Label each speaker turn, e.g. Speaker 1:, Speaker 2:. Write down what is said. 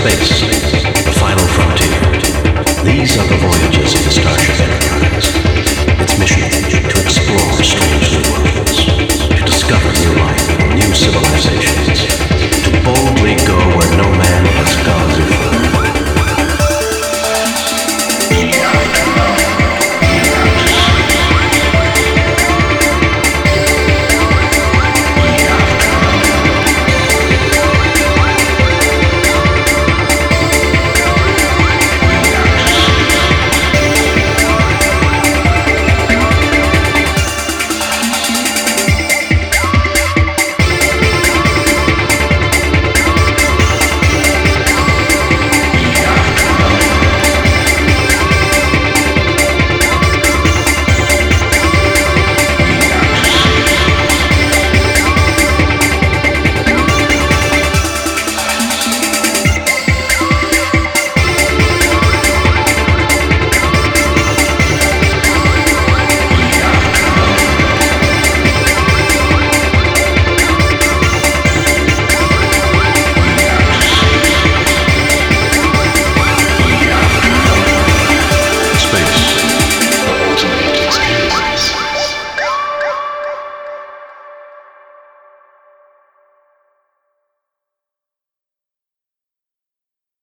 Speaker 1: space.